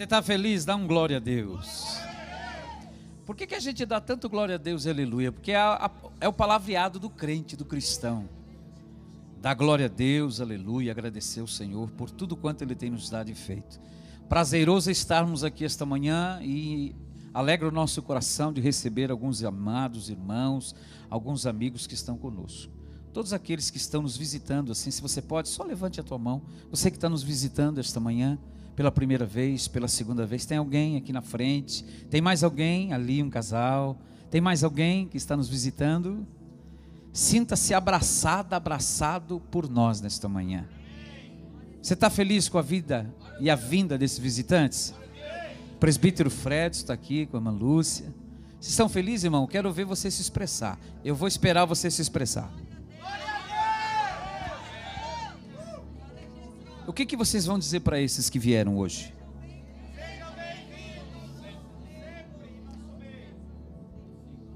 Você está feliz? Dá um glória a Deus. Por que, que a gente dá tanto glória a Deus, aleluia? Porque é, é o palavreado do crente, do cristão. Dá glória a Deus, aleluia, agradecer ao Senhor por tudo quanto Ele tem nos dado e feito. Prazeroso estarmos aqui esta manhã e alegra o nosso coração de receber alguns amados irmãos, alguns amigos que estão conosco. Todos aqueles que estão nos visitando, assim, se você pode, só levante a tua mão. Você que está nos visitando esta manhã, pela primeira vez, pela segunda vez, tem alguém aqui na frente? Tem mais alguém ali, um casal? Tem mais alguém que está nos visitando? Sinta-se abraçada, abraçado por nós nesta manhã. Você está feliz com a vida e a vinda desses visitantes? O presbítero Fred está aqui com a irmã Lúcia. Vocês estão felizes, irmão? Quero ver você se expressar. Eu vou esperar você se expressar. O que, que vocês vão dizer para esses que vieram hoje?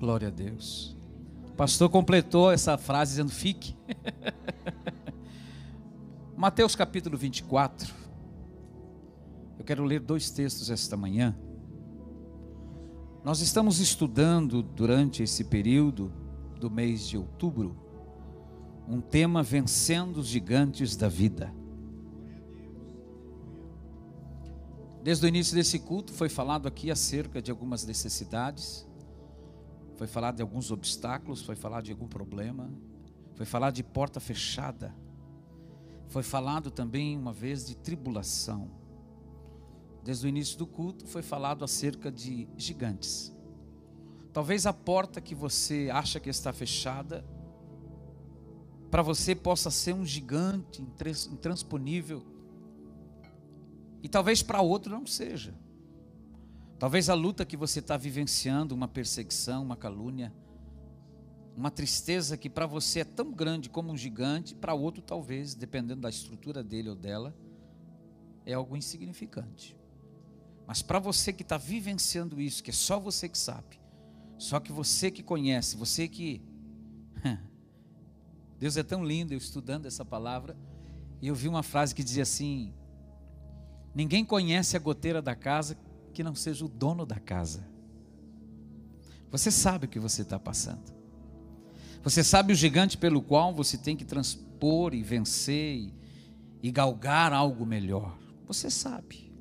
Glória a Deus. O pastor completou essa frase dizendo: fique. Mateus capítulo 24. Eu quero ler dois textos esta manhã. Nós estamos estudando durante esse período do mês de outubro um tema vencendo os gigantes da vida. Desde o início desse culto foi falado aqui acerca de algumas necessidades, foi falado de alguns obstáculos, foi falado de algum problema, foi falado de porta fechada, foi falado também uma vez de tribulação. Desde o início do culto foi falado acerca de gigantes. Talvez a porta que você acha que está fechada, para você possa ser um gigante intransponível e talvez para outro não seja. Talvez a luta que você está vivenciando, uma perseguição, uma calúnia, uma tristeza que para você é tão grande como um gigante, para outro talvez, dependendo da estrutura dele ou dela, é algo insignificante. Mas para você que está vivenciando isso, que é só você que sabe, só que você que conhece, você que. Deus é tão lindo, eu estudando essa palavra, e eu vi uma frase que dizia assim: Ninguém conhece a goteira da casa que não seja o dono da casa. Você sabe o que você está passando. Você sabe o gigante pelo qual você tem que transpor e vencer e, e galgar algo melhor. Você sabe.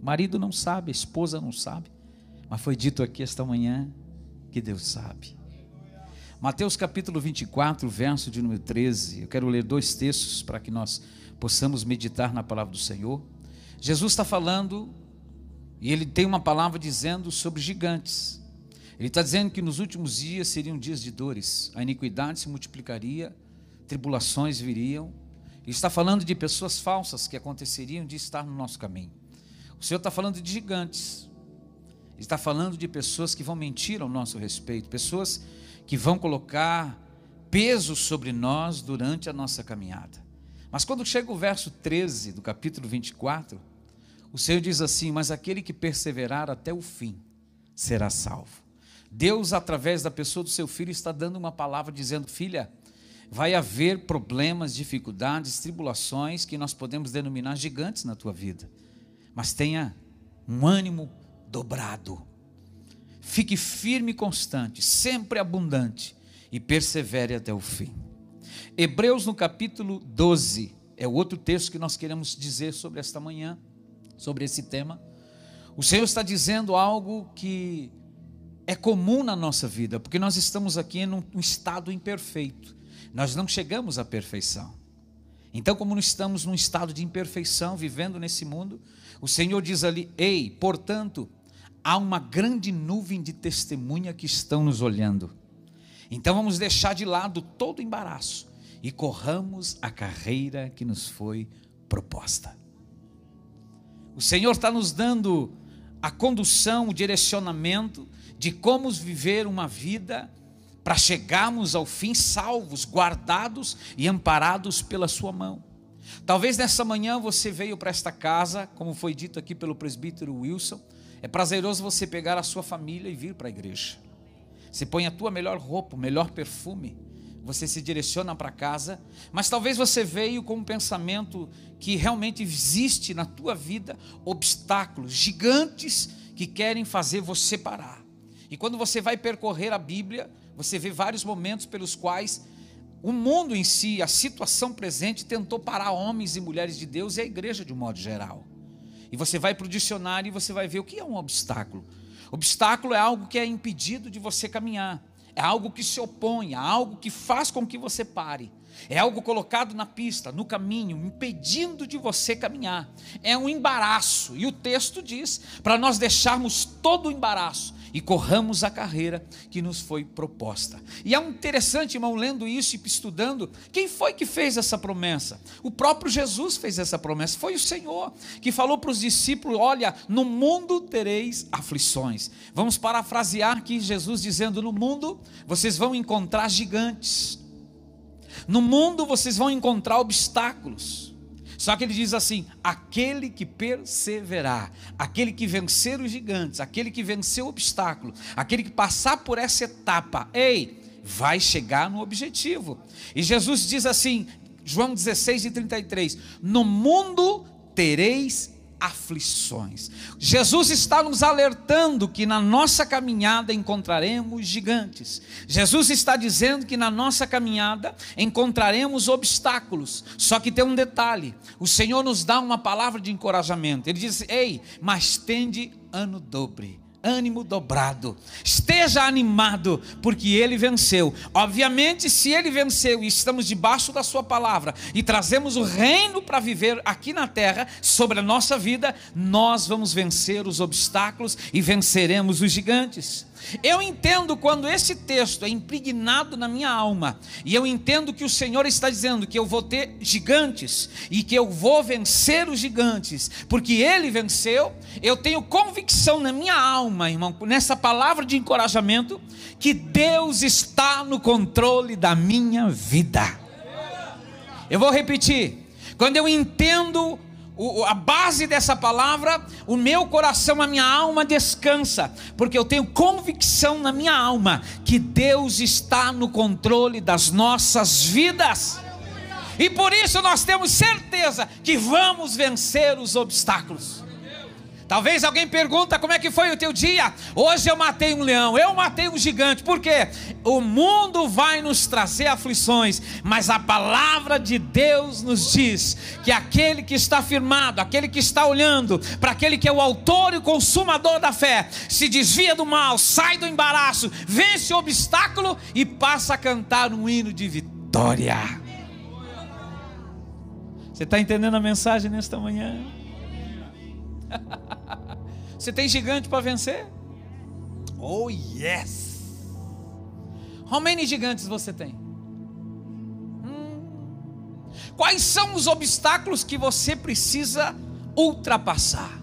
O marido não sabe, a esposa não sabe. Mas foi dito aqui esta manhã que Deus sabe. Mateus capítulo 24, verso de número 13. Eu quero ler dois textos para que nós possamos meditar na palavra do Senhor. Jesus está falando e ele tem uma palavra dizendo sobre gigantes. Ele está dizendo que nos últimos dias seriam dias de dores, a iniquidade se multiplicaria, tribulações viriam. Ele está falando de pessoas falsas que aconteceriam de estar no nosso caminho. O Senhor está falando de gigantes. Ele está falando de pessoas que vão mentir ao nosso respeito, pessoas que vão colocar peso sobre nós durante a nossa caminhada. Mas quando chega o verso 13 do capítulo 24, o Senhor diz assim: Mas aquele que perseverar até o fim será salvo. Deus, através da pessoa do seu filho, está dando uma palavra dizendo: Filha, vai haver problemas, dificuldades, tribulações que nós podemos denominar gigantes na tua vida, mas tenha um ânimo dobrado. Fique firme e constante, sempre abundante e persevere até o fim. Hebreus no capítulo 12 é o outro texto que nós queremos dizer sobre esta manhã, sobre esse tema. O Senhor está dizendo algo que é comum na nossa vida, porque nós estamos aqui num estado imperfeito. Nós não chegamos à perfeição. Então, como estamos num estado de imperfeição, vivendo nesse mundo, o Senhor diz ali: Ei, portanto, há uma grande nuvem de testemunha que estão nos olhando. Então, vamos deixar de lado todo embaraço e corramos a carreira que nos foi proposta. O Senhor está nos dando a condução, o direcionamento de como viver uma vida para chegarmos ao fim salvos, guardados e amparados pela Sua mão. Talvez nessa manhã você veio para esta casa, como foi dito aqui pelo presbítero Wilson, é prazeroso você pegar a sua família e vir para a igreja. Você põe a tua melhor roupa, o melhor perfume, você se direciona para casa, mas talvez você veio com um pensamento que realmente existe na tua vida obstáculos gigantes que querem fazer você parar. E quando você vai percorrer a Bíblia, você vê vários momentos pelos quais o mundo em si, a situação presente, tentou parar homens e mulheres de Deus e a igreja de um modo geral. E você vai para o dicionário e você vai ver o que é um obstáculo. Obstáculo é algo que é impedido de você caminhar, é algo que se opõe, é algo que faz com que você pare. É algo colocado na pista, no caminho, impedindo de você caminhar. É um embaraço. E o texto diz para nós deixarmos todo o embaraço e corramos a carreira que nos foi proposta. E é interessante, irmão, lendo isso e estudando, quem foi que fez essa promessa? O próprio Jesus fez essa promessa, foi o Senhor que falou para os discípulos: Olha, no mundo tereis aflições. Vamos parafrasear aqui Jesus dizendo: No mundo vocês vão encontrar gigantes no mundo vocês vão encontrar obstáculos. Só que ele diz assim: aquele que perseverar, aquele que vencer os gigantes, aquele que vencer o obstáculo, aquele que passar por essa etapa, ei, vai chegar no objetivo. E Jesus diz assim, João 16 e 33: No mundo tereis aflições. Jesus está nos alertando que na nossa caminhada encontraremos gigantes. Jesus está dizendo que na nossa caminhada encontraremos obstáculos. Só que tem um detalhe: o Senhor nos dá uma palavra de encorajamento. Ele diz: Ei, mas tende ano dobre ânimo dobrado. Esteja animado, porque ele venceu. Obviamente, se ele venceu e estamos debaixo da sua palavra e trazemos o reino para viver aqui na terra, sobre a nossa vida, nós vamos vencer os obstáculos e venceremos os gigantes. Eu entendo quando esse texto é impregnado na minha alma, e eu entendo que o Senhor está dizendo que eu vou ter gigantes e que eu vou vencer os gigantes, porque ele venceu. Eu tenho convicção na minha alma, irmão, nessa palavra de encorajamento, que Deus está no controle da minha vida. Eu vou repetir. Quando eu entendo o, a base dessa palavra, o meu coração, a minha alma descansa, porque eu tenho convicção na minha alma que Deus está no controle das nossas vidas. E por isso nós temos certeza que vamos vencer os obstáculos. Talvez alguém pergunta como é que foi o teu dia. Hoje eu matei um leão, eu matei um gigante. Por quê? O mundo vai nos trazer aflições, mas a palavra de Deus nos diz que aquele que está firmado, aquele que está olhando para aquele que é o autor e consumador da fé, se desvia do mal, sai do embaraço, vence o obstáculo e passa a cantar um hino de vitória. Você está entendendo a mensagem nesta manhã? Você tem gigante para vencer? Oh, yes! How many gigantes você tem? Hum. Quais são os obstáculos que você precisa ultrapassar?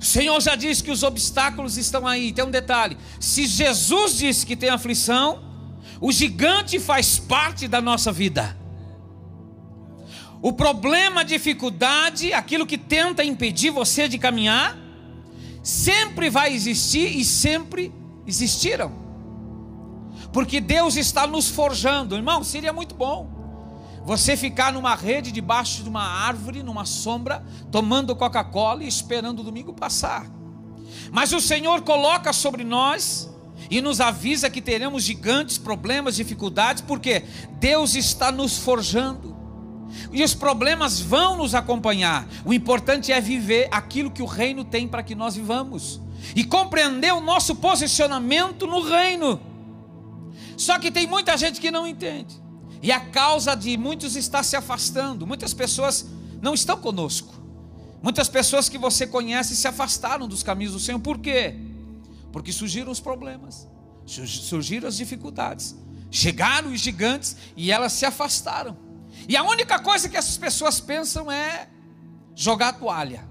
O Senhor já disse que os obstáculos estão aí. Tem um detalhe: se Jesus disse que tem aflição, o gigante faz parte da nossa vida. O problema, a dificuldade, aquilo que tenta impedir você de caminhar, sempre vai existir e sempre existiram. Porque Deus está nos forjando. Irmão, seria muito bom você ficar numa rede debaixo de uma árvore, numa sombra, tomando Coca-Cola e esperando o domingo passar. Mas o Senhor coloca sobre nós e nos avisa que teremos gigantes, problemas, dificuldades, porque Deus está nos forjando. E os problemas vão nos acompanhar. O importante é viver aquilo que o reino tem para que nós vivamos e compreender o nosso posicionamento no reino. Só que tem muita gente que não entende. E a causa de muitos está se afastando. Muitas pessoas não estão conosco. Muitas pessoas que você conhece se afastaram dos caminhos do Senhor. Por quê? Porque surgiram os problemas, surgiram as dificuldades, chegaram os gigantes e elas se afastaram. E a única coisa que essas pessoas pensam é jogar a toalha,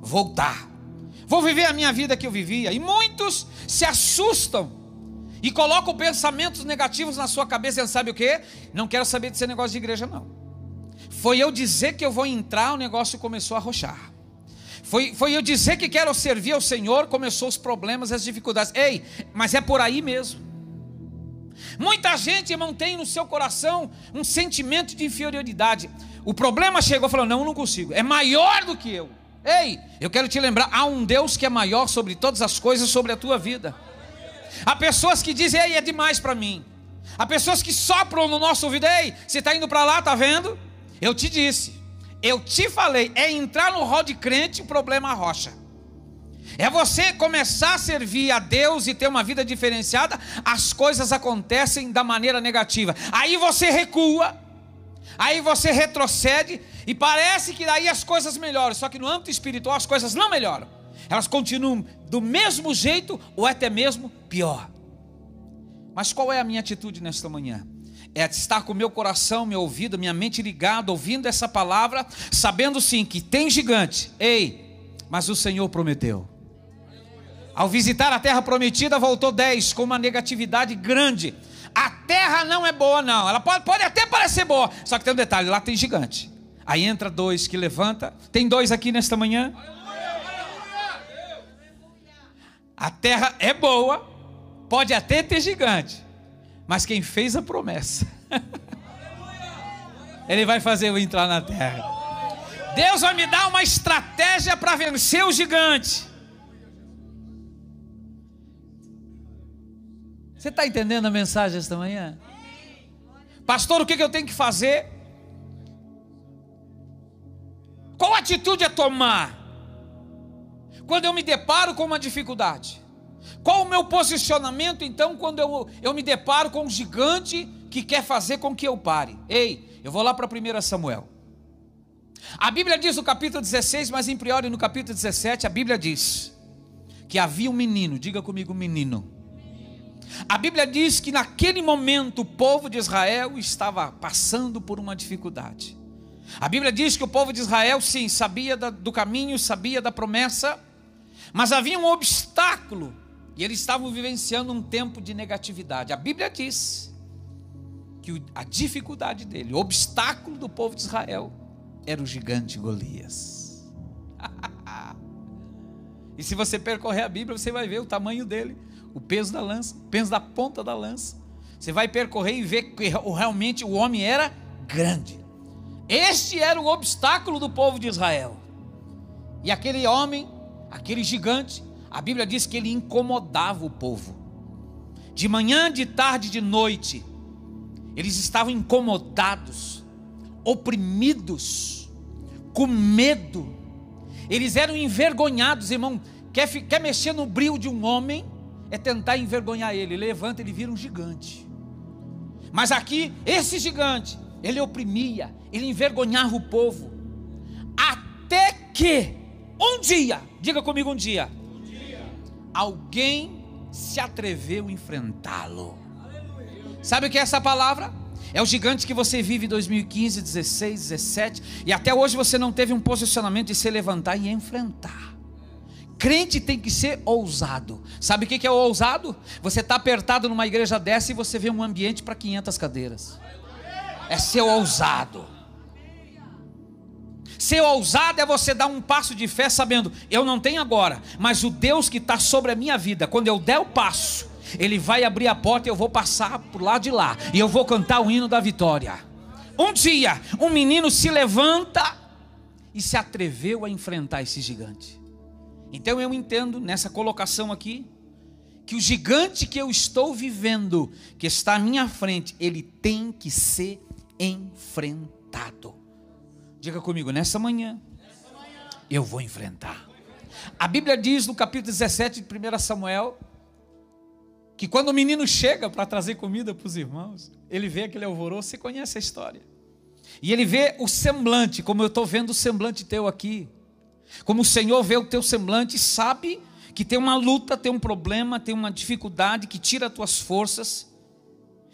voltar. Vou viver a minha vida que eu vivia. E muitos se assustam e colocam pensamentos negativos na sua cabeça. E sabe o que? Não quero saber de ser negócio de igreja, não. Foi eu dizer que eu vou entrar, o negócio começou a rochar. Foi, foi eu dizer que quero servir ao Senhor, começou os problemas, as dificuldades. Ei, mas é por aí mesmo. Muita gente, irmão, tem no seu coração um sentimento de inferioridade. O problema chegou e falou: Não, não consigo, é maior do que eu. Ei, eu quero te lembrar: há um Deus que é maior sobre todas as coisas, sobre a tua vida. Há pessoas que dizem: Ei, é demais para mim. Há pessoas que sopram no nosso ouvido: Ei, você está indo para lá, tá vendo? Eu te disse, eu te falei, é entrar no rol de crente, o problema rocha. É você começar a servir a Deus e ter uma vida diferenciada, as coisas acontecem da maneira negativa. Aí você recua, aí você retrocede e parece que daí as coisas melhoram, só que no âmbito espiritual as coisas não melhoram. Elas continuam do mesmo jeito ou até mesmo pior. Mas qual é a minha atitude nesta manhã? É estar com meu coração, meu ouvido, minha mente ligada, ouvindo essa palavra, sabendo sim que tem gigante. Ei, mas o Senhor prometeu. Ao visitar a terra prometida, voltou 10 com uma negatividade grande. A terra não é boa, não. Ela pode, pode até parecer boa, só que tem um detalhe: lá tem gigante. Aí entra dois que levanta. Tem dois aqui nesta manhã. A terra é boa, pode até ter gigante, mas quem fez a promessa, ele vai fazer eu entrar na terra. Deus vai me dar uma estratégia para vencer o gigante. Você está entendendo a mensagem esta manhã? Pastor, o que, eu tenho que fazer? Qual atitude a tomar? Quando eu me deparo com uma dificuldade? Qual o meu posicionamento então quando eu, eu me deparo com um gigante que quer fazer com que eu pare? Ei, eu vou lá para 1 Samuel. A Bíblia diz no capítulo 16, mas em priori no capítulo 17, a Bíblia diz que havia um menino, diga comigo, menino a Bíblia diz que naquele momento o povo de Israel estava passando por uma dificuldade. A Bíblia diz que o povo de Israel, sim, sabia do caminho, sabia da promessa, mas havia um obstáculo e eles estavam vivenciando um tempo de negatividade. A Bíblia diz que a dificuldade dele, o obstáculo do povo de Israel, era o gigante Golias. e se você percorrer a Bíblia, você vai ver o tamanho dele o peso da lança, o peso da ponta da lança. Você vai percorrer e ver que realmente o homem era grande. Este era o obstáculo do povo de Israel. E aquele homem, aquele gigante, a Bíblia diz que ele incomodava o povo. De manhã, de tarde, de noite, eles estavam incomodados, oprimidos, com medo. Eles eram envergonhados, irmão. Quer, quer mexer no brilho de um homem? É tentar envergonhar ele. Levanta, ele vira um gigante. Mas aqui, esse gigante, ele oprimia, ele envergonhava o povo. Até que, um dia, diga comigo um dia, um dia. alguém se atreveu a enfrentá-lo. Sabe o que é essa palavra? É o gigante que você vive em 2015, 16, 17, e até hoje você não teve um posicionamento de se levantar e enfrentar. Crente tem que ser ousado. Sabe o que é o ousado? Você está apertado numa igreja dessa e você vê um ambiente para 500 cadeiras. É ser ousado. Ser ousado é você dar um passo de fé sabendo, eu não tenho agora, mas o Deus que está sobre a minha vida, quando eu der o passo, Ele vai abrir a porta e eu vou passar por lá de lá, e eu vou cantar o hino da vitória. Um dia, um menino se levanta e se atreveu a enfrentar esse gigante. Então eu entendo nessa colocação aqui que o gigante que eu estou vivendo, que está à minha frente, ele tem que ser enfrentado. Diga comigo, nessa manhã, eu vou enfrentar. A Bíblia diz no capítulo 17 de 1 Samuel que quando o menino chega para trazer comida para os irmãos, ele vê aquele alvoroço, você conhece a história. E ele vê o semblante, como eu estou vendo o semblante teu aqui. Como o Senhor vê o teu semblante, sabe que tem uma luta, tem um problema, tem uma dificuldade que tira as tuas forças.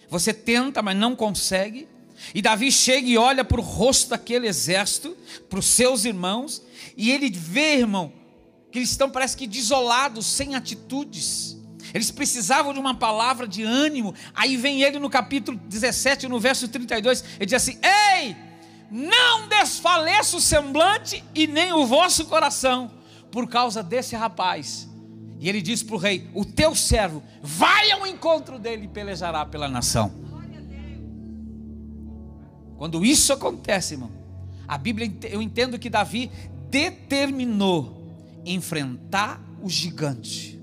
Você tenta, mas não consegue. E Davi chega e olha para o rosto daquele exército, para os seus irmãos, e ele vê, irmão, que eles estão, parece que desolados, sem atitudes. Eles precisavam de uma palavra de ânimo. Aí vem ele no capítulo 17, no verso 32, ele diz assim: Ei! Não desfaleça o semblante e nem o vosso coração por causa desse rapaz E ele diz para o rei: O teu servo vai ao encontro dele e pelejará pela nação. Quando isso acontece, irmão, a Bíblia, eu entendo que Davi determinou enfrentar o gigante.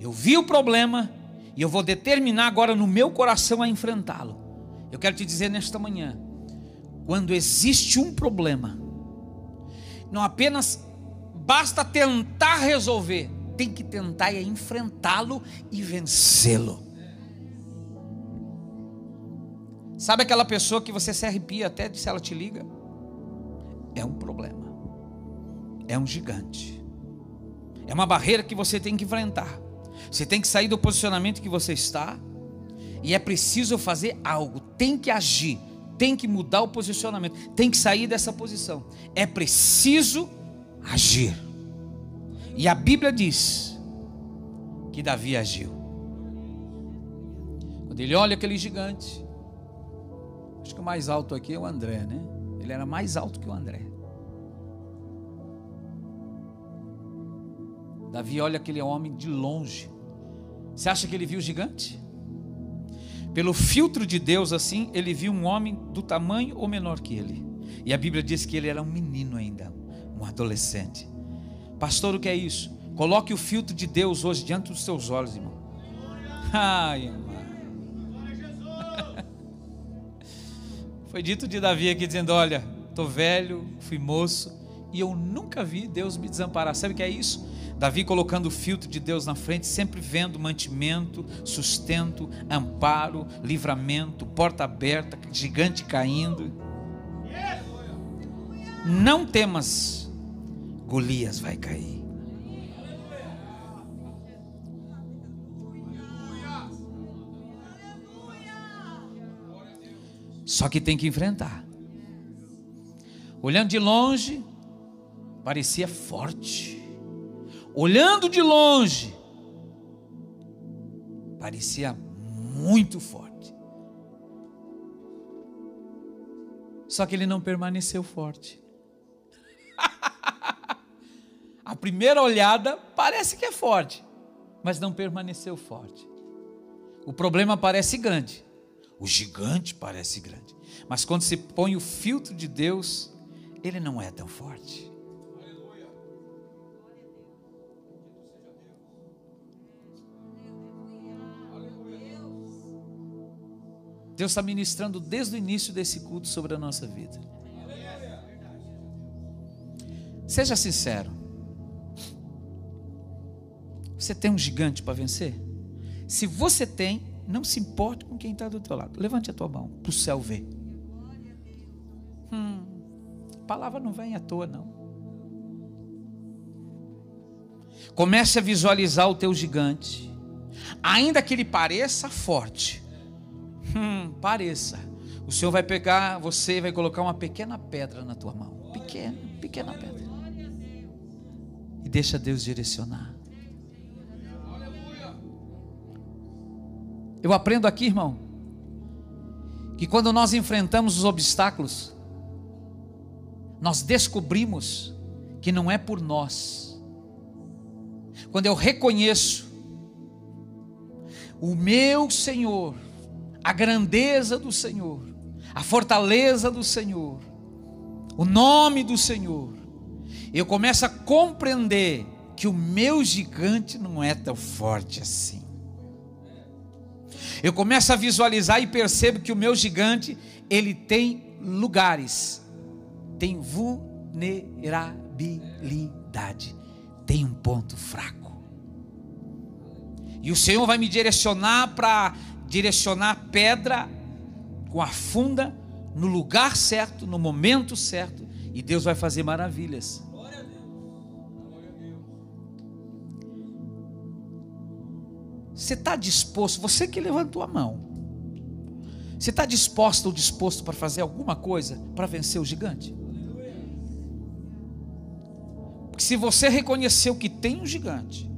Eu vi o problema e eu vou determinar agora no meu coração a enfrentá-lo. Eu quero te dizer nesta manhã, quando existe um problema, não apenas basta tentar resolver, tem que tentar é enfrentá-lo e vencê-lo. Sabe aquela pessoa que você se arrepia até se ela te liga? É um problema. É um gigante. É uma barreira que você tem que enfrentar. Você tem que sair do posicionamento que você está. E é preciso fazer algo. Tem que agir. Tem que mudar o posicionamento. Tem que sair dessa posição. É preciso agir. E a Bíblia diz que Davi agiu. Quando ele olha aquele gigante, acho que o mais alto aqui é o André, né? Ele era mais alto que o André. Davi olha aquele homem de longe. Você acha que ele viu o gigante? Pelo filtro de Deus, assim, ele viu um homem do tamanho ou menor que ele. E a Bíblia diz que ele era um menino ainda, um adolescente. Pastor, o que é isso? Coloque o filtro de Deus hoje diante dos seus olhos, irmão. Ai, irmão. Foi dito de Davi aqui dizendo: Olha, estou velho, fui moço, e eu nunca vi Deus me desamparar. Sabe o que é isso? Davi colocando o filtro de Deus na frente, sempre vendo mantimento, sustento, amparo, livramento, porta aberta, gigante caindo. Não temas, Golias vai cair. Só que tem que enfrentar. Olhando de longe, parecia forte. Olhando de longe, parecia muito forte. Só que ele não permaneceu forte. A primeira olhada parece que é forte, mas não permaneceu forte. O problema parece grande, o gigante parece grande. Mas quando se põe o filtro de Deus, ele não é tão forte. Deus está ministrando desde o início desse culto sobre a nossa vida. Seja sincero. Você tem um gigante para vencer? Se você tem, não se importe com quem está do teu lado. Levante a tua mão para o céu ver. Hum, a palavra não vem à toa, não. Comece a visualizar o teu gigante. Ainda que ele pareça forte. Hum, pareça. O Senhor vai pegar você vai colocar uma pequena pedra na tua mão. Pequena, pequena pedra. E deixa Deus direcionar. Eu aprendo aqui, irmão, que quando nós enfrentamos os obstáculos, nós descobrimos que não é por nós. Quando eu reconheço o meu Senhor, a grandeza do Senhor, a fortaleza do Senhor, o nome do Senhor, eu começo a compreender que o meu gigante não é tão forte assim. Eu começo a visualizar e percebo que o meu gigante, ele tem lugares, tem vulnerabilidade, tem um ponto fraco. E o Senhor vai me direcionar para direcionar a pedra com a funda no lugar certo, no momento certo, e Deus vai fazer maravilhas. Você está disposto, você que levantou a mão, você está disposto ou disposto para fazer alguma coisa para vencer o gigante? Porque se você reconheceu que tem um gigante,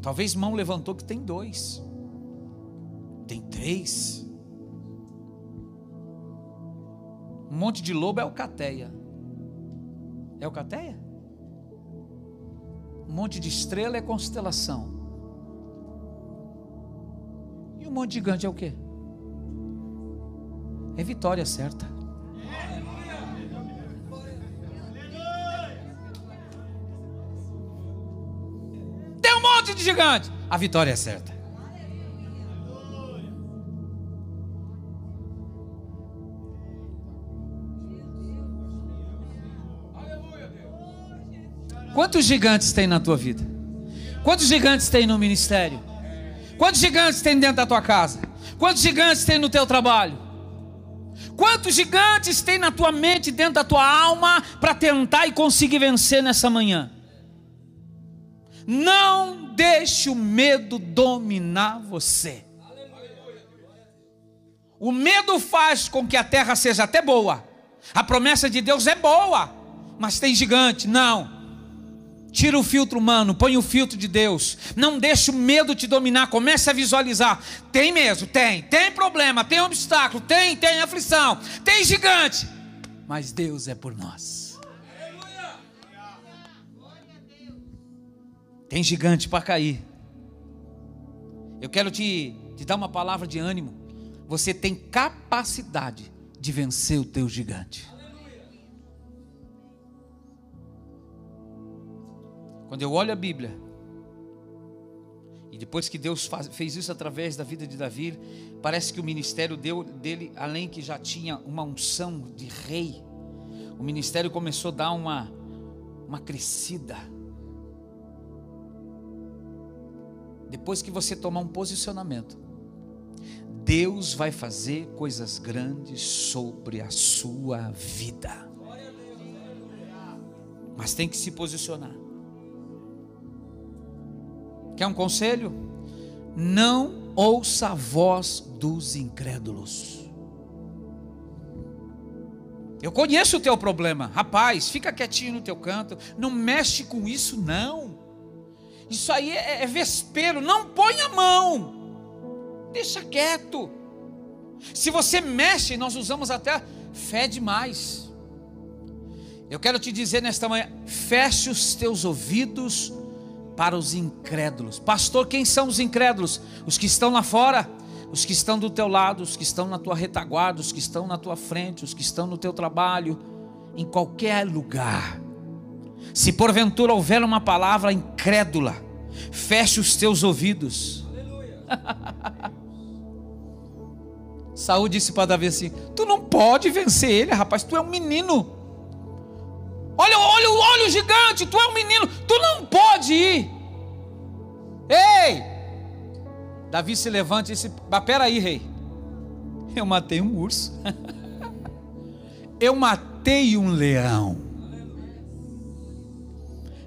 talvez mão levantou que tem dois, tem três. Um monte de lobo é o cateia. É o cateia? Um monte de estrela é constelação. E um monte de gigante é o quê? É vitória certa. Tem um monte de gigante. A vitória é certa. Quantos gigantes tem na tua vida? Quantos gigantes tem no ministério? Quantos gigantes tem dentro da tua casa? Quantos gigantes tem no teu trabalho? Quantos gigantes tem na tua mente, dentro da tua alma, para tentar e conseguir vencer nessa manhã? Não deixe o medo dominar você. O medo faz com que a terra seja até boa. A promessa de Deus é boa, mas tem gigante. Não. Tira o filtro humano, põe o filtro de Deus. Não deixe o medo te dominar. Comece a visualizar. Tem mesmo, tem. Tem problema, tem obstáculo, tem, tem aflição, tem gigante. Mas Deus é por nós. Tem gigante para cair. Eu quero te, te dar uma palavra de ânimo. Você tem capacidade de vencer o teu gigante. Quando eu olho a Bíblia, e depois que Deus faz, fez isso através da vida de Davi, parece que o ministério deu, dele, além que já tinha uma unção de rei, o ministério começou a dar uma, uma crescida. Depois que você tomar um posicionamento, Deus vai fazer coisas grandes sobre a sua vida. Mas tem que se posicionar. Quer um conselho? Não ouça a voz dos incrédulos. Eu conheço o teu problema, rapaz, fica quietinho no teu canto, não mexe com isso, não. Isso aí é, é vespeiro, não põe a mão, deixa quieto. Se você mexe, nós usamos até fé demais. Eu quero te dizer nesta manhã: feche os teus ouvidos para os incrédulos. Pastor, quem são os incrédulos? Os que estão lá fora, os que estão do teu lado, os que estão na tua retaguarda, os que estão na tua frente, os que estão no teu trabalho, em qualquer lugar. Se porventura houver uma palavra incrédula, feche os teus ouvidos. Saúl disse para Davi assim: Tu não pode vencer ele, rapaz, tu é um menino. Olha, olha, olha o gigante, tu é um menino, tu não pode ir. Ei! Davi se levanta e disse: Mas peraí, rei. Eu matei um urso. Eu matei um leão.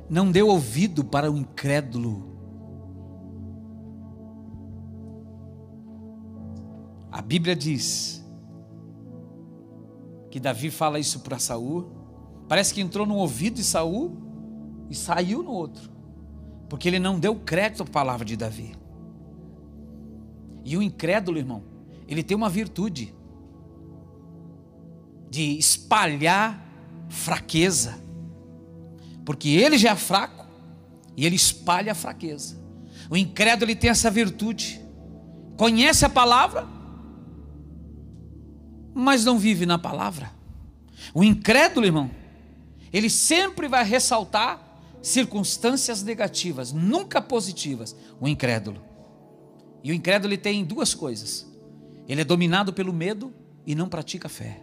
Não deu ouvido para o incrédulo. A Bíblia diz que Davi fala isso para Saul Parece que entrou no ouvido de Saul e saiu no outro. Porque ele não deu crédito à palavra de Davi. E o incrédulo, irmão, ele tem uma virtude de espalhar fraqueza. Porque ele já é fraco e ele espalha a fraqueza. O incrédulo ele tem essa virtude. Conhece a palavra, mas não vive na palavra. O incrédulo, irmão, ele sempre vai ressaltar circunstâncias negativas, nunca positivas. O incrédulo. E o incrédulo ele tem duas coisas. Ele é dominado pelo medo e não pratica fé.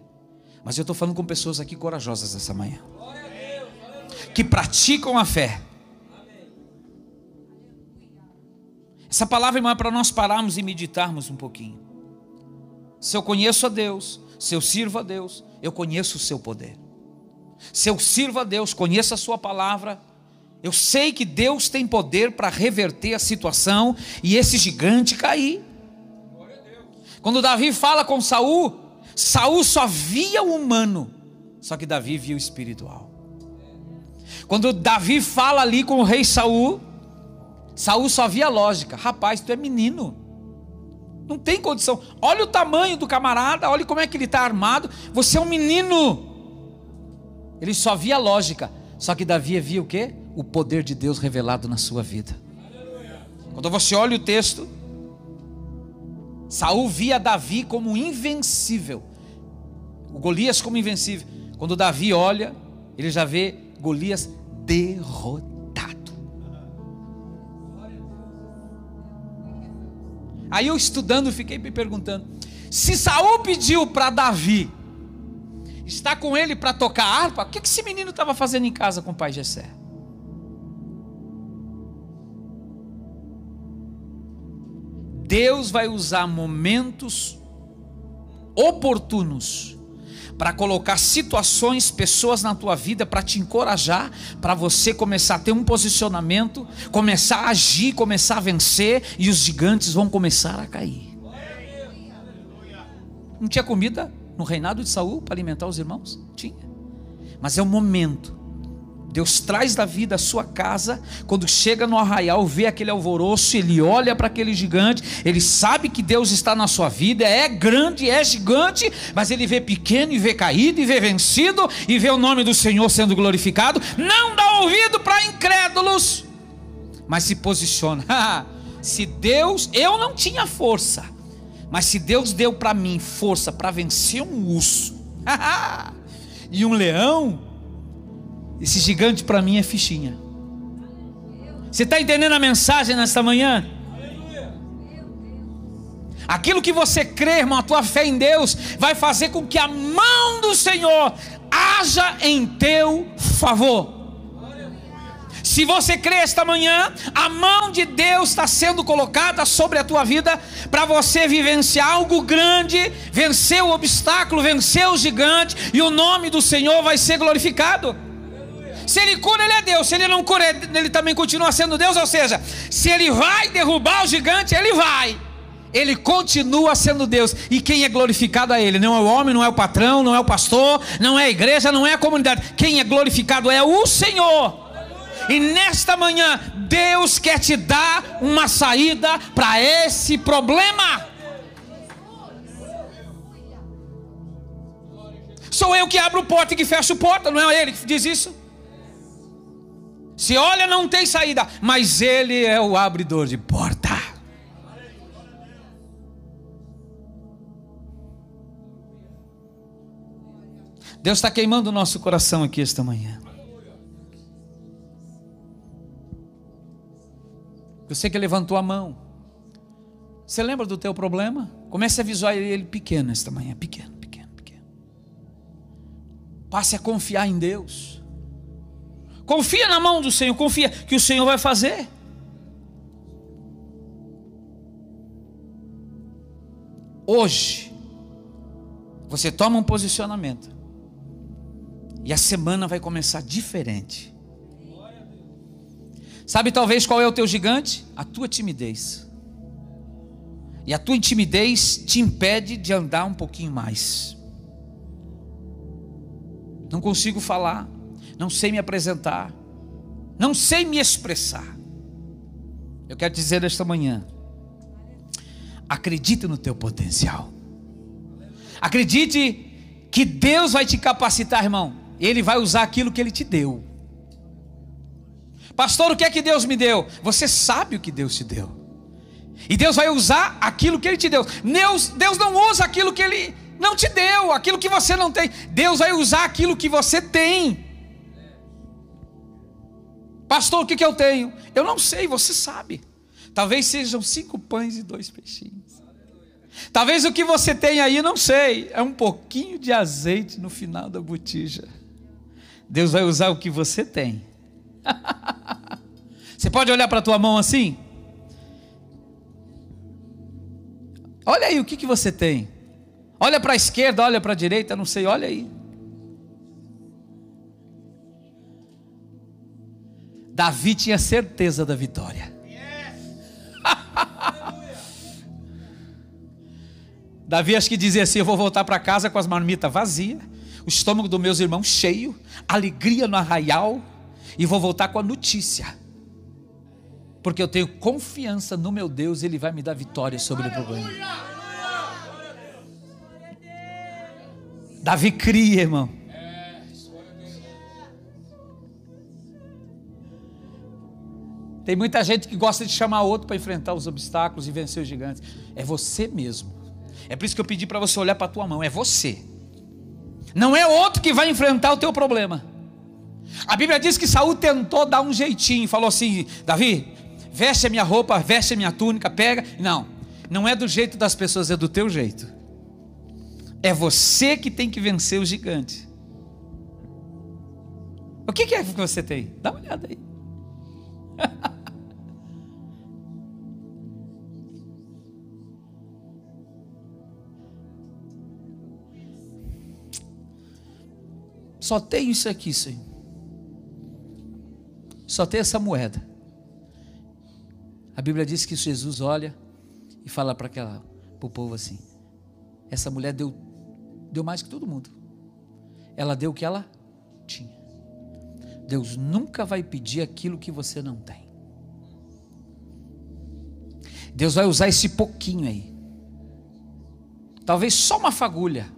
Mas eu estou falando com pessoas aqui corajosas essa manhã. Que praticam a fé. Essa palavra, irmão, é para nós pararmos e meditarmos um pouquinho. Se eu conheço a Deus, se eu sirvo a Deus, eu conheço o seu poder se eu sirvo a Deus, conheço a Sua palavra, eu sei que Deus tem poder para reverter a situação e esse gigante cair. Quando Davi fala com Saul, Saul só via o humano, só que Davi via o espiritual. Quando Davi fala ali com o rei Saul, Saul só via a lógica. Rapaz, tu é menino. Não tem condição. Olha o tamanho do camarada, olha como é que ele está armado. Você é um menino. Ele só via lógica. Só que Davi via o que? O o poder de Deus revelado na sua vida. Quando você olha o texto, Saul via Davi como invencível, o Golias como invencível. Quando Davi olha, ele já vê Golias derrotado. Aí eu estudando fiquei me perguntando: se Saul pediu para Davi estar com ele para tocar harpa, o que esse menino estava fazendo em casa com o pai Jessé? Deus vai usar momentos oportunos para colocar situações, pessoas na tua vida para te encorajar, para você começar a ter um posicionamento, começar a agir, começar a vencer e os gigantes vão começar a cair. Não tinha comida no reinado de Saul para alimentar os irmãos? Tinha. Mas é o momento Deus traz da vida a sua casa. Quando chega no arraial, vê aquele alvoroço, ele olha para aquele gigante, ele sabe que Deus está na sua vida, é grande, é gigante, mas ele vê pequeno e vê caído e vê vencido e vê o nome do Senhor sendo glorificado. Não dá ouvido para incrédulos, mas se posiciona. se Deus, eu não tinha força, mas se Deus deu para mim força para vencer um urso e um leão, esse gigante para mim é fichinha. Você está entendendo a mensagem nesta manhã? Aquilo que você crê, irmão, a tua fé em Deus, vai fazer com que a mão do Senhor haja em teu favor. Se você crê esta manhã, a mão de Deus está sendo colocada sobre a tua vida para você vivenciar algo grande, vencer o obstáculo, vencer o gigante, e o nome do Senhor vai ser glorificado. Se ele cura, ele é Deus. Se ele não cura, ele também continua sendo Deus. Ou seja, se ele vai derrubar o gigante, ele vai. Ele continua sendo Deus. E quem é glorificado é Ele. Não é o homem, não é o patrão, não é o pastor, não é a igreja, não é a comunidade. Quem é glorificado é o Senhor. E nesta manhã, Deus quer te dar uma saída para esse problema. Sou eu que abro porta e que fecho porta, não é ele que diz isso? Se olha, não tem saída, mas Ele é o abridor de porta. Deus está queimando o nosso coração aqui esta manhã. Você que levantou a mão. Você lembra do teu problema? Comece a visualizar ele pequeno esta manhã, pequeno, pequeno, pequeno. Passe a confiar em Deus. Confia na mão do Senhor, confia que o Senhor vai fazer. Hoje, você toma um posicionamento, e a semana vai começar diferente. Sabe talvez qual é o teu gigante? A tua timidez. E a tua timidez te impede de andar um pouquinho mais. Não consigo falar não sei me apresentar, não sei me expressar. Eu quero dizer esta manhã: acredite no teu potencial. Acredite que Deus vai te capacitar, irmão. Ele vai usar aquilo que ele te deu. Pastor, o que é que Deus me deu? Você sabe o que Deus te deu. E Deus vai usar aquilo que ele te deu. Deus, Deus não usa aquilo que ele não te deu, aquilo que você não tem. Deus vai usar aquilo que você tem. Pastor, o que, que eu tenho? Eu não sei, você sabe. Talvez sejam cinco pães e dois peixinhos. Talvez o que você tem aí, não sei, é um pouquinho de azeite no final da botija. Deus vai usar o que você tem. você pode olhar para a tua mão assim? Olha aí o que, que você tem. Olha para a esquerda, olha para a direita, não sei, olha aí. Davi tinha certeza da vitória. Davi acho que dizia assim: Eu vou voltar para casa com as marmitas vazias, o estômago dos meus irmãos cheio, alegria no arraial, e vou voltar com a notícia. Porque eu tenho confiança no meu Deus, Ele vai me dar vitória sobre o problema. Davi cria, irmão. Tem muita gente que gosta de chamar outro para enfrentar os obstáculos e vencer os gigantes. É você mesmo. É por isso que eu pedi para você olhar para a tua mão. É você. Não é outro que vai enfrentar o teu problema. A Bíblia diz que Saul tentou dar um jeitinho, falou assim: Davi, veste a minha roupa, veste a minha túnica, pega. Não, não é do jeito das pessoas, é do teu jeito. É você que tem que vencer o gigante. O que é que você tem? Dá uma olhada aí. Só tenho isso aqui, Senhor. Só tem essa moeda. A Bíblia diz que Jesus olha e fala para aquela o povo assim: essa mulher deu deu mais que todo mundo. Ela deu o que ela tinha. Deus nunca vai pedir aquilo que você não tem. Deus vai usar esse pouquinho aí. Talvez só uma fagulha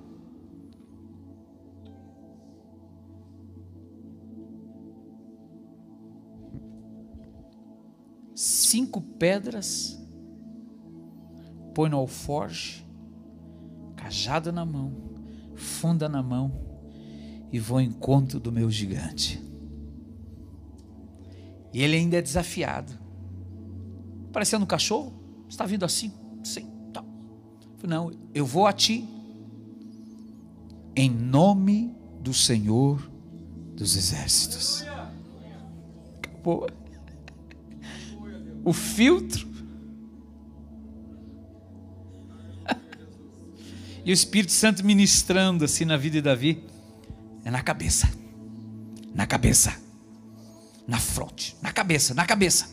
pedras, põe no alforge, cajado na mão, funda na mão, e vou ao encontro do meu gigante. E ele ainda é desafiado. Parecendo um cachorro, está vindo assim, sim, tá. Não, eu vou a ti, em nome do Senhor dos Exércitos. Acabou o filtro. e o Espírito Santo ministrando assim na vida de Davi. É na cabeça. Na cabeça. Na fronte. Na cabeça, na cabeça.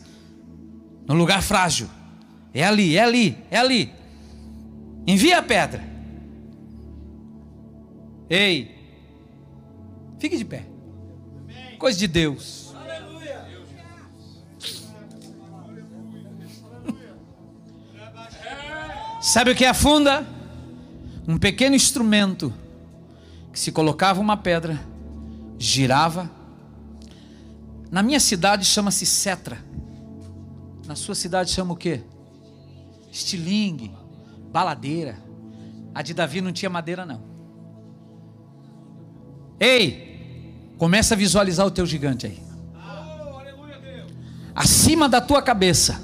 No lugar frágil. É ali, é ali, é ali. Envia a pedra. Ei. Fique de pé. Coisa de Deus. Sabe o que é a funda? Um pequeno instrumento que se colocava uma pedra, girava. Na minha cidade chama-se cetra. Na sua cidade chama o quê? Estilingue, baladeira. A de Davi não tinha madeira não. Ei, começa a visualizar o teu gigante aí. Acima da tua cabeça,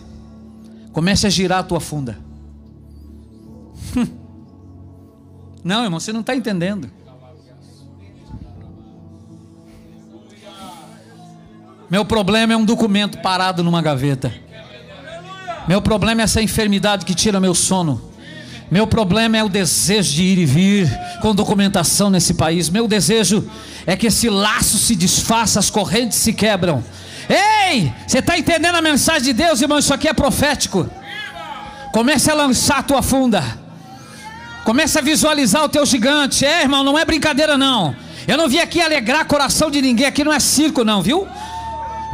comece a girar a tua funda. Não, irmão, você não está entendendo. Meu problema é um documento parado numa gaveta. Meu problema é essa enfermidade que tira meu sono. Meu problema é o desejo de ir e vir com documentação nesse país. Meu desejo é que esse laço se desfaça, as correntes se quebram. Ei, você está entendendo a mensagem de Deus, irmão? Isso aqui é profético. Comece a lançar a tua funda. Começa a visualizar o teu gigante. É, irmão, não é brincadeira não. Eu não vim aqui alegrar coração de ninguém, aqui não é circo não, viu?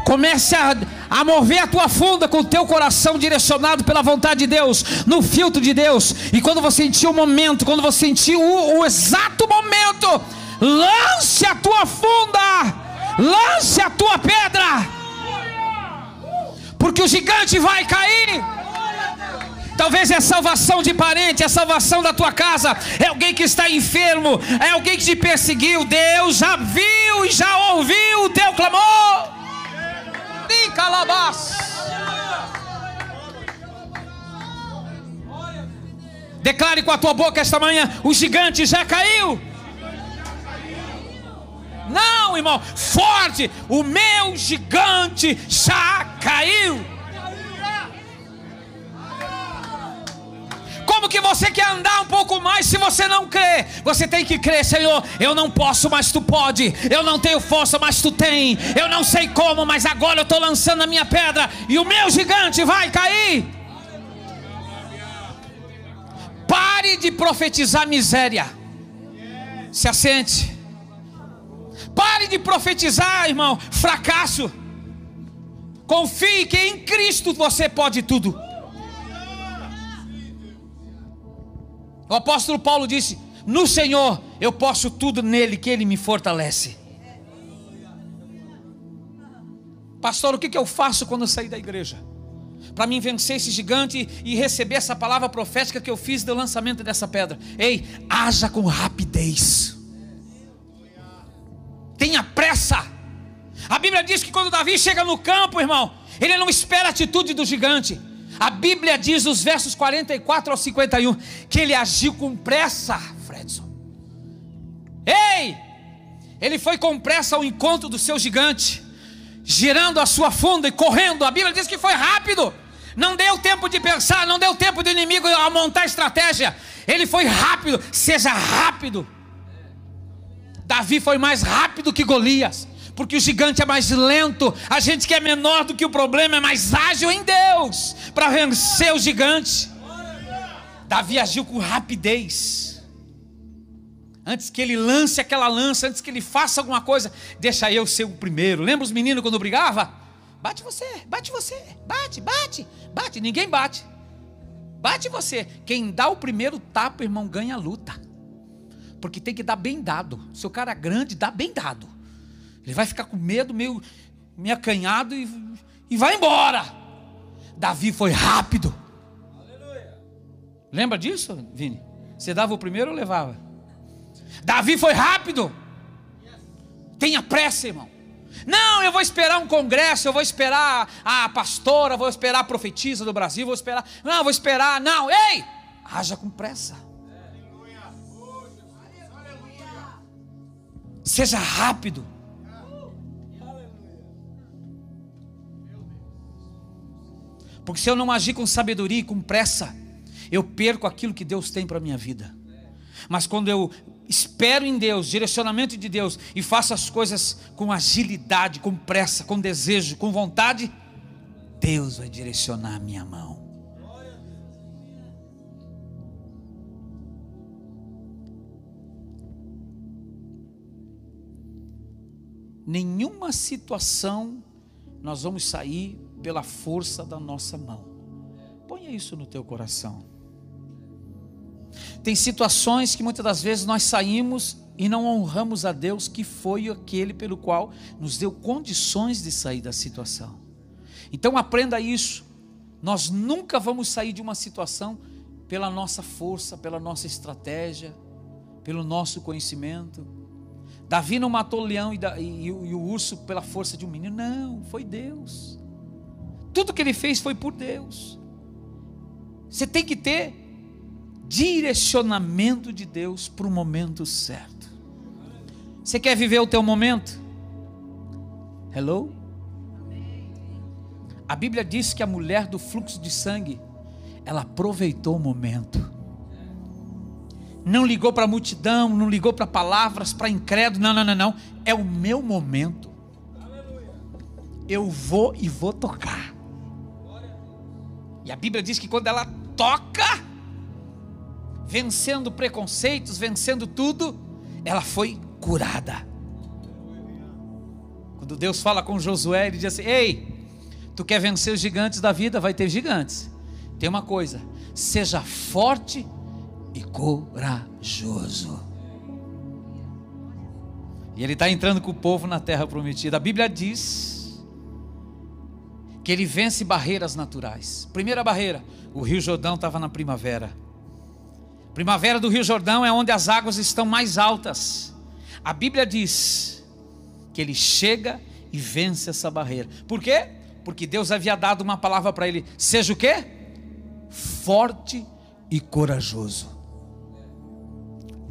Comece a, a mover a tua funda com o teu coração direcionado pela vontade de Deus, no filtro de Deus. E quando você sentir o momento, quando você sentir o, o exato momento, lance a tua funda, lance a tua pedra, porque o gigante vai cair. Talvez é salvação de parente, é salvação da tua casa, é alguém que está enfermo, é alguém que te perseguiu. Deus já viu e já ouviu o teu clamor. Declare com a tua boca esta manhã: o gigante já caiu. Não, irmão, forte, o meu gigante já caiu. Como que você quer andar um pouco mais se você não crê? Você tem que crer, Senhor. Eu não posso, mas tu pode. Eu não tenho força, mas tu tem. Eu não sei como, mas agora eu estou lançando a minha pedra e o meu gigante vai cair. Pare de profetizar miséria. Se assente. Pare de profetizar, irmão, fracasso. Confie que em Cristo você pode tudo. O apóstolo Paulo disse: No Senhor eu posso tudo nele, que ele me fortalece. Pastor, o que, eu faço quando eu sair da igreja? Para mim vencer esse gigante e receber essa palavra profética que eu fiz do lançamento dessa pedra. Ei, haja com rapidez. Tenha pressa. A Bíblia diz que quando Davi chega no campo, irmão, ele não espera a atitude do gigante. A Bíblia diz nos versos 44 ao 51 que ele agiu com pressa, Fredson. Ei! Ele foi com pressa ao encontro do seu gigante, girando a sua funda e correndo. A Bíblia diz que foi rápido. Não deu tempo de pensar, não deu tempo do inimigo a montar estratégia. Ele foi rápido, seja rápido. Davi foi mais rápido que Golias porque o gigante é mais lento, a gente que é menor do que o problema é mais ágil em Deus para vencer o gigante. Davi agiu com rapidez. Antes que ele lance aquela lança, antes que ele faça alguma coisa, deixa eu ser o primeiro. Lembra os meninos quando brigava? Bate você, bate você, bate, bate, bate. Ninguém bate. Bate você. Quem dá o primeiro tapa, irmão, ganha a luta. Porque tem que dar bem dado. Se o cara é grande, dá bem dado. Ele vai ficar com medo, meio, meio acanhado e, e vai embora. Davi foi rápido. Aleluia. Lembra disso, Vini? Você dava o primeiro ou levava? Davi foi rápido. Tenha pressa, irmão. Não, eu vou esperar um congresso, eu vou esperar a pastora, vou esperar a profetisa do Brasil, vou esperar. Não, vou esperar. Não, ei! Haja com pressa. Seja rápido. Porque se eu não agir com sabedoria e com pressa, eu perco aquilo que Deus tem para a minha vida. Mas quando eu espero em Deus, direcionamento de Deus, e faço as coisas com agilidade, com pressa, com desejo, com vontade, Deus vai direcionar a minha mão. Nenhuma situação nós vamos sair pela força da nossa mão. Ponha isso no teu coração. Tem situações que muitas das vezes nós saímos e não honramos a Deus que foi aquele pelo qual nos deu condições de sair da situação. Então aprenda isso. Nós nunca vamos sair de uma situação pela nossa força, pela nossa estratégia, pelo nosso conhecimento. Davi não matou o leão e, e, e o urso pela força de um menino, não, foi Deus. Tudo que ele fez foi por Deus. Você tem que ter direcionamento de Deus para o momento certo. Você quer viver o teu momento? Hello? A Bíblia diz que a mulher do fluxo de sangue, ela aproveitou o momento. Não ligou para a multidão, não ligou para palavras, para incrédulo, não, não, não, não. É o meu momento. Eu vou e vou tocar. E a Bíblia diz que quando ela toca, vencendo preconceitos, vencendo tudo, ela foi curada. Quando Deus fala com Josué, ele diz assim: Ei, tu quer vencer os gigantes da vida? Vai ter gigantes. Tem uma coisa: seja forte e corajoso. E ele está entrando com o povo na terra prometida. A Bíblia diz que ele vence barreiras naturais. Primeira barreira, o Rio Jordão estava na primavera. Primavera do Rio Jordão é onde as águas estão mais altas. A Bíblia diz que ele chega e vence essa barreira. Por quê? Porque Deus havia dado uma palavra para ele: seja o quê? Forte e corajoso.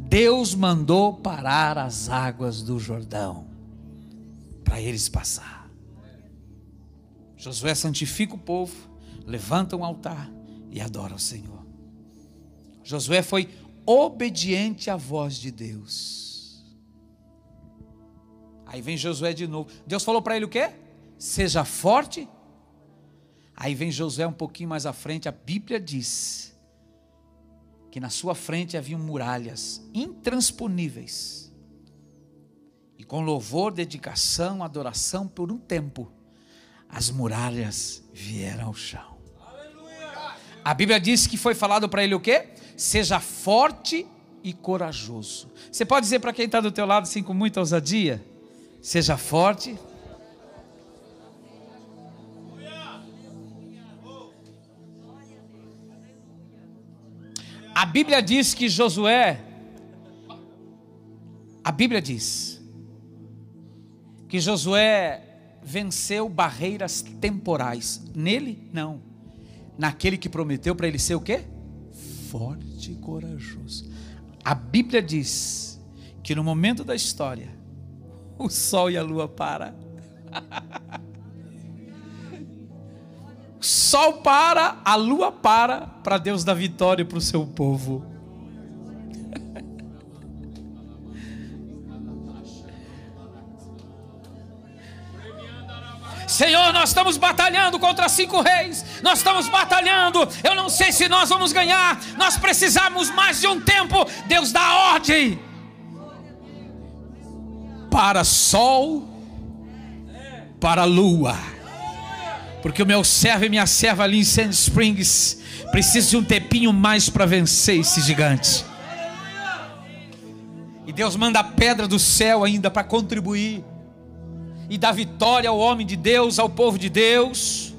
Deus mandou parar as águas do Jordão para eles passar. Josué santifica o povo, levanta um altar e adora o Senhor. Josué foi obediente à voz de Deus. Aí vem Josué de novo. Deus falou para ele o quê? Seja forte. Aí vem Josué um pouquinho mais à frente. A Bíblia diz que na sua frente haviam muralhas intransponíveis. E com louvor, dedicação, adoração por um tempo as muralhas vieram ao chão. A Bíblia diz que foi falado para ele o quê? Seja forte e corajoso. Você pode dizer para quem está do teu lado assim com muita ousadia? Seja forte. A Bíblia diz que Josué, a Bíblia diz que Josué venceu barreiras temporais. Nele, não. Naquele que prometeu para ele ser o quê? Forte e corajoso. A Bíblia diz que no momento da história, o sol e a lua param. O sol para, a lua para, para Deus dar vitória para o seu povo. Senhor, nós estamos batalhando contra cinco reis, nós estamos batalhando. Eu não sei se nós vamos ganhar, nós precisamos mais de um tempo. Deus dá ordem para sol, para lua, porque o meu servo e minha serva ali em Sand Springs precisa de um tempinho mais para vencer esse gigante. E Deus manda a pedra do céu ainda para contribuir e dá vitória ao homem de Deus, ao povo de Deus.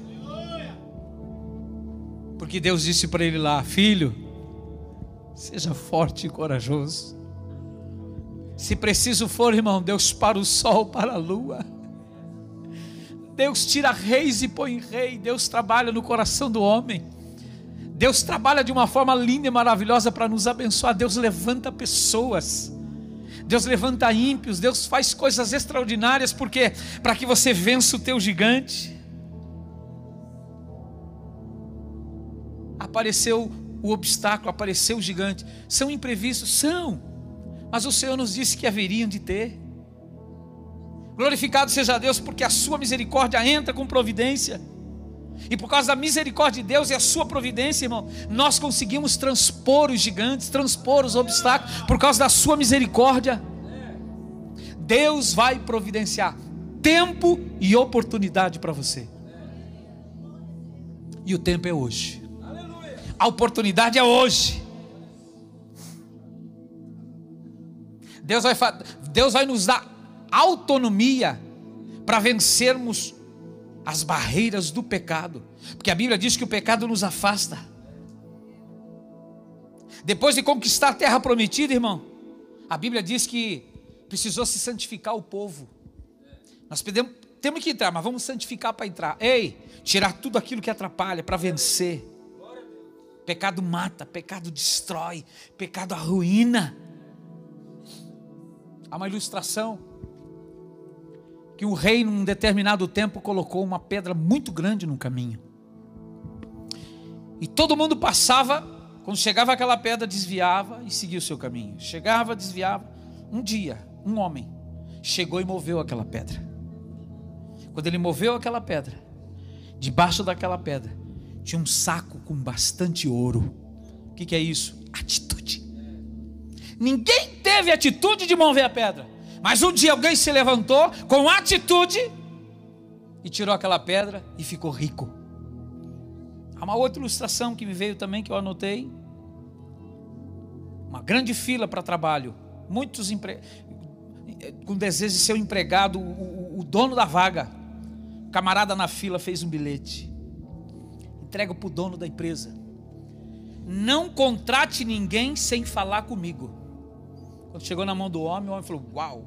Porque Deus disse para ele lá: Filho, seja forte e corajoso. Se preciso for, irmão, Deus para o sol, para a lua. Deus tira reis e põe rei. Deus trabalha no coração do homem. Deus trabalha de uma forma linda e maravilhosa para nos abençoar. Deus levanta pessoas. Deus levanta ímpios, Deus faz coisas extraordinárias, porque para que você vença o teu gigante. Apareceu o obstáculo, apareceu o gigante. São imprevistos? São. Mas o Senhor nos disse que haveriam de ter. Glorificado seja Deus, porque a sua misericórdia entra com providência. E por causa da misericórdia de Deus e a sua providência, irmão, nós conseguimos transpor os gigantes, transpor os obstáculos, por causa da sua misericórdia. Deus vai providenciar tempo e oportunidade para você. E o tempo é hoje. A oportunidade é hoje. Deus vai, Deus vai nos dar autonomia para vencermos as barreiras do pecado, porque a Bíblia diz que o pecado nos afasta. Depois de conquistar a terra prometida, irmão, a Bíblia diz que precisou se santificar o povo. Nós podemos, temos que entrar, mas vamos santificar para entrar. Ei, tirar tudo aquilo que atrapalha para vencer. Pecado mata, pecado destrói, pecado arruína. Há uma ilustração que o rei, num determinado tempo, colocou uma pedra muito grande no caminho. E todo mundo passava, quando chegava aquela pedra, desviava e seguia o seu caminho. Chegava, desviava. Um dia, um homem chegou e moveu aquela pedra. Quando ele moveu aquela pedra, debaixo daquela pedra, tinha um saco com bastante ouro. O que, que é isso? Atitude. Ninguém teve atitude de mover a pedra. Mas um dia alguém se levantou com atitude e tirou aquela pedra e ficou rico. Há uma outra ilustração que me veio também que eu anotei. Uma grande fila para trabalho. Muitos empre... com desejo de ser o empregado, o, dono da vaga. Camarada na fila fez um bilhete. Entrega para o dono da empresa. Não contrate ninguém sem falar comigo. Quando chegou na mão do homem, o homem falou: Uau!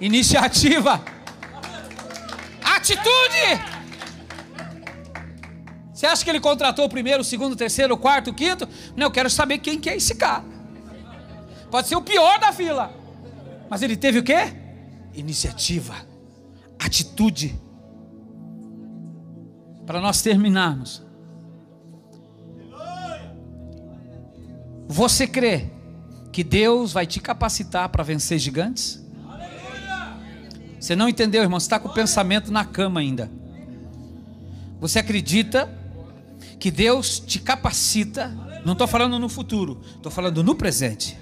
Iniciativa. Atitude. Você acha que ele contratou o primeiro, o segundo, o terceiro, o quarto, o quinto? Não, eu quero saber quem que é esse cara. Pode ser o pior da fila. Mas ele teve o quê? Iniciativa. Atitude. Para nós terminarmos. Você crê que Deus vai te capacitar para vencer gigantes? Você não entendeu, irmão? Você está com o pensamento na cama ainda. Você acredita que Deus te capacita? Não estou falando no futuro, estou falando no presente.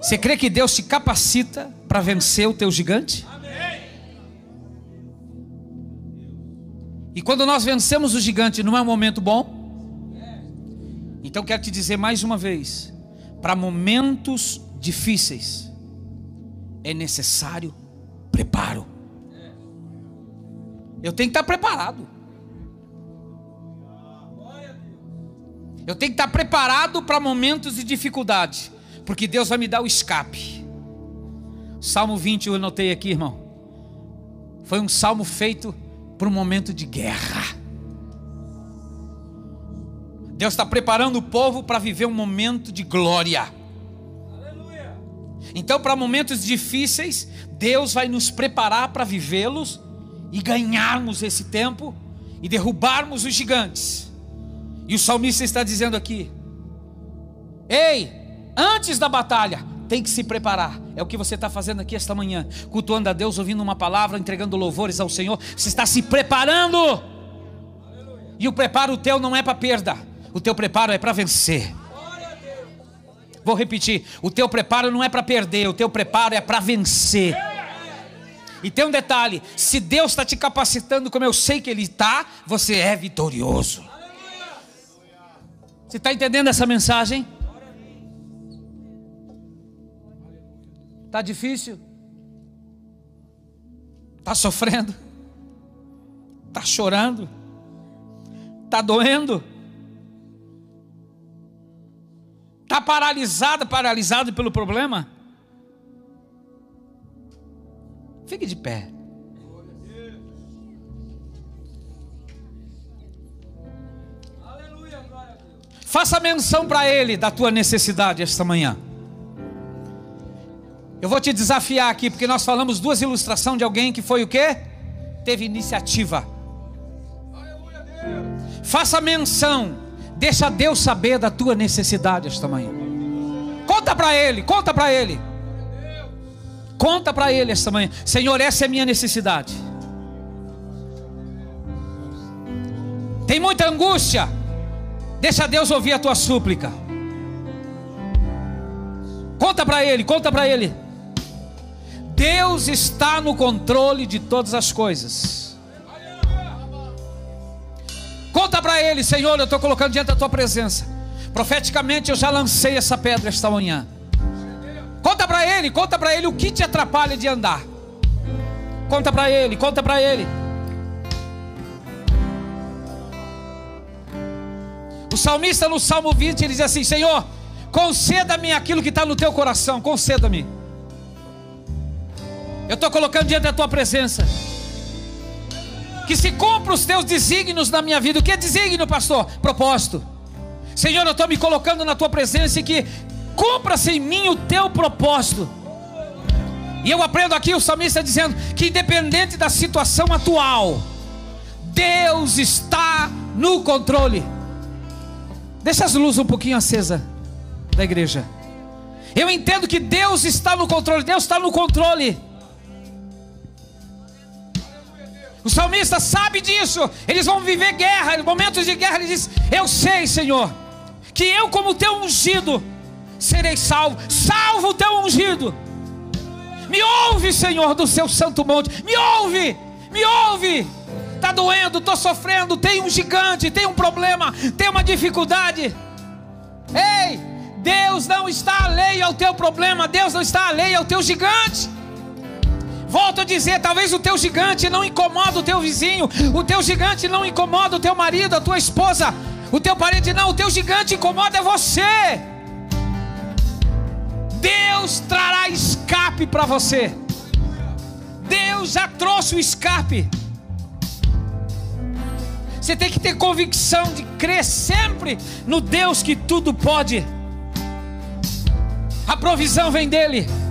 Você crê que Deus te capacita para vencer o teu gigante? E quando nós vencemos o gigante, não é um momento bom? Então quero te dizer mais uma vez: para momentos difíceis é necessário preparo. Eu tenho que estar preparado. Eu tenho que estar preparado para momentos de dificuldade, porque Deus vai me dar o escape. Salmo 20 eu anotei aqui, irmão. Foi um salmo feito para um momento de guerra. Deus está preparando o povo para viver um momento de glória. Aleluia. Então, para momentos difíceis, Deus vai nos preparar para vivê-los e ganharmos esse tempo e derrubarmos os gigantes. E o salmista está dizendo aqui: Ei, antes da batalha, tem que se preparar. É o que você está fazendo aqui esta manhã, cultuando a Deus, ouvindo uma palavra, entregando louvores ao Senhor. Você está se preparando. Aleluia. E o preparo teu não é para perda, o teu preparo é para vencer. Vou repetir: o teu preparo não é para perder, o teu preparo é para vencer. E tem um detalhe: se Deus está te capacitando, como eu sei que Ele está, você é vitorioso. Você está entendendo essa mensagem? Está difícil? Está sofrendo? Está chorando? Está doendo? Está paralisado, paralisado pelo problema? Fique de pé. Faça menção para ele da tua necessidade esta manhã. Eu vou te desafiar aqui, porque nós falamos duas ilustrações de alguém que foi o quê? Teve iniciativa. Faça menção, deixa Deus saber da tua necessidade esta manhã. Conta para ele, conta para ele. Conta para ele esta manhã, Senhor, essa é a minha necessidade. Tem muita angústia, deixa Deus ouvir a tua súplica. Conta para ele, conta para ele. Deus está no controle de todas as coisas. Conta para ele, Senhor, eu estou colocando diante da tua presença. Profeticamente eu já lancei essa pedra esta manhã. Conta para ele, conta para ele o que te atrapalha de andar. Conta para ele, conta para ele. O salmista no Salmo 20 ele diz assim: Senhor, conceda-me aquilo que está no teu coração, conceda-me. Eu estou colocando diante da tua presença. Que se cumpra os teus desígnios na minha vida. O que é desígnio, pastor? Propósito. Senhor, eu estou me colocando na tua presença e que cumpra-se em mim o teu propósito. E eu aprendo aqui o salmista dizendo que independente da situação atual, Deus está no controle. Deixa as luzes um pouquinho acesa da igreja. Eu entendo que Deus está no controle, Deus está no controle. O salmista sabe disso. Eles vão viver guerra, momentos de guerra. Ele diz: Eu sei, Senhor, que eu, como teu ungido, serei salvo. Salvo o teu ungido. Me ouve, Senhor, do seu santo monte. Me ouve, me ouve. Está doendo, estou sofrendo. Tem um gigante, tem um problema, tem uma dificuldade. Ei, Deus não está alheio ao teu problema, Deus não está alheio ao teu gigante. Volto a dizer, talvez o teu gigante não incomoda o teu vizinho, o teu gigante não incomoda o teu marido, a tua esposa, o teu parente não, o teu gigante incomoda você. Deus trará escape para você. Deus já trouxe o escape. Você tem que ter convicção de crer sempre no Deus que tudo pode. A provisão vem dele.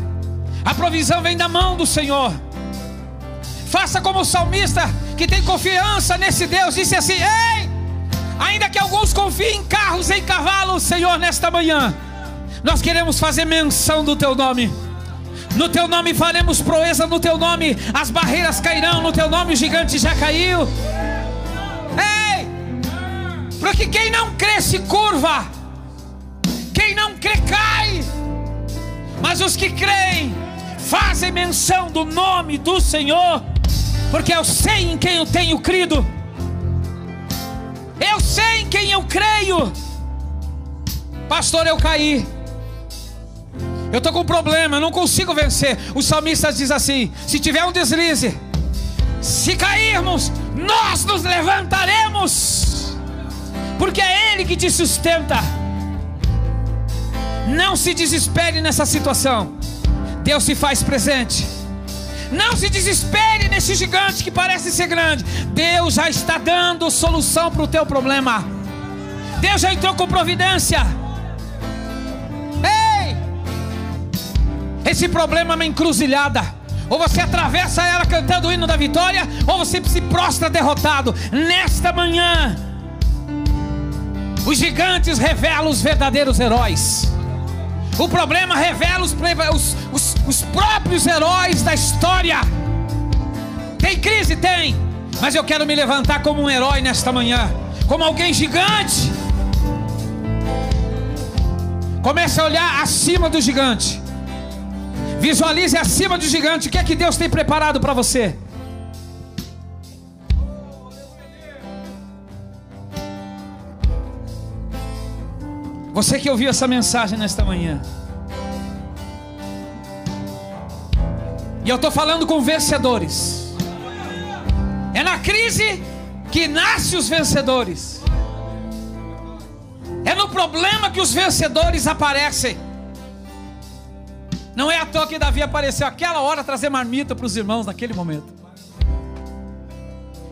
A provisão vem da mão do Senhor. Faça como o salmista que tem confiança nesse Deus, disse assim: Ei, ainda que alguns confiem em carros e em cavalos, Senhor, nesta manhã nós queremos fazer menção do teu nome. No teu nome faremos proeza, no teu nome as barreiras cairão, no teu nome o gigante já caiu. Ei! Porque quem não crê se curva, quem não crê cai, mas os que creem fazem menção do nome do Senhor, porque eu sei em quem eu tenho crido, eu sei em quem eu creio. Pastor, eu caí. Eu estou com um problema, eu não consigo vencer. O salmista diz assim: se tiver um deslize, se cairmos, nós nos levantaremos. porque é Ele que te sustenta. Não se desespere nessa situação. Deus se faz presente. Não se desespere nesse gigante que parece ser grande. Deus já está dando solução para o teu problema. Deus já entrou com providência. Ei! Esse problema é uma encruzilhada. Ou você atravessa ela cantando o hino da vitória, ou você se prostra derrotado. Nesta manhã, os gigantes revelam os verdadeiros heróis. O problema revela os, os, os, os próprios heróis da história. Tem crise? Tem. Mas eu quero me levantar como um herói nesta manhã. Como alguém gigante. Comece a olhar acima do gigante. Visualize acima do gigante. O que é que Deus tem preparado para você? Você que ouviu essa mensagem nesta manhã. E eu estou falando com vencedores. É na crise que nascem os vencedores. É no problema que os vencedores aparecem. Não é à toa que Davi apareceu aquela hora trazer marmita para os irmãos naquele momento.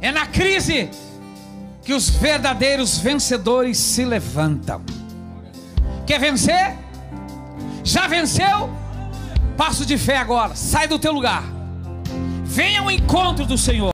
É na crise que os verdadeiros vencedores se levantam. Quer vencer? Já venceu? Passo de fé agora. Sai do teu lugar. Venha ao encontro do Senhor.